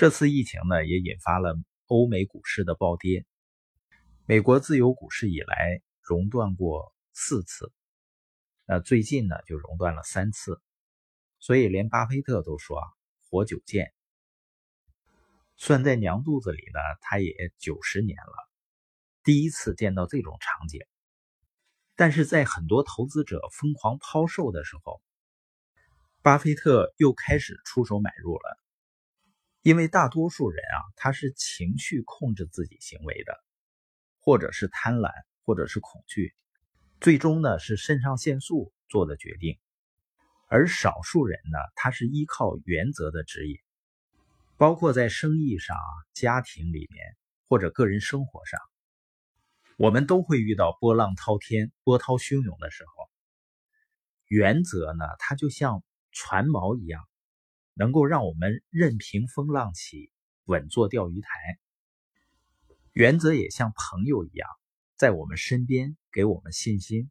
这次疫情呢，也引发了欧美股市的暴跌。美国自由股市以来熔断过四次，那最近呢就熔断了三次，所以连巴菲特都说啊，活久见。算在娘肚子里呢，他也九十年了，第一次见到这种场景。但是在很多投资者疯狂抛售的时候，巴菲特又开始出手买入了。因为大多数人啊，他是情绪控制自己行为的。或者是贪婪，或者是恐惧，最终呢是肾上腺素做的决定，而少数人呢，他是依靠原则的指引，包括在生意上、家庭里面或者个人生活上，我们都会遇到波浪滔天、波涛汹涌的时候。原则呢，它就像船锚一样，能够让我们任凭风浪起，稳坐钓鱼台。原则也像朋友一样，在我们身边给我们信心。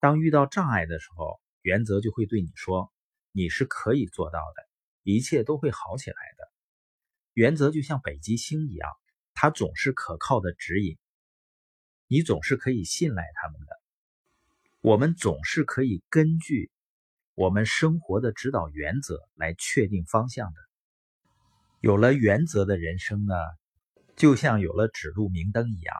当遇到障碍的时候，原则就会对你说：“你是可以做到的，一切都会好起来的。”原则就像北极星一样，它总是可靠的指引，你总是可以信赖他们的。我们总是可以根据我们生活的指导原则来确定方向的。有了原则的人生呢？就像有了指路明灯一样，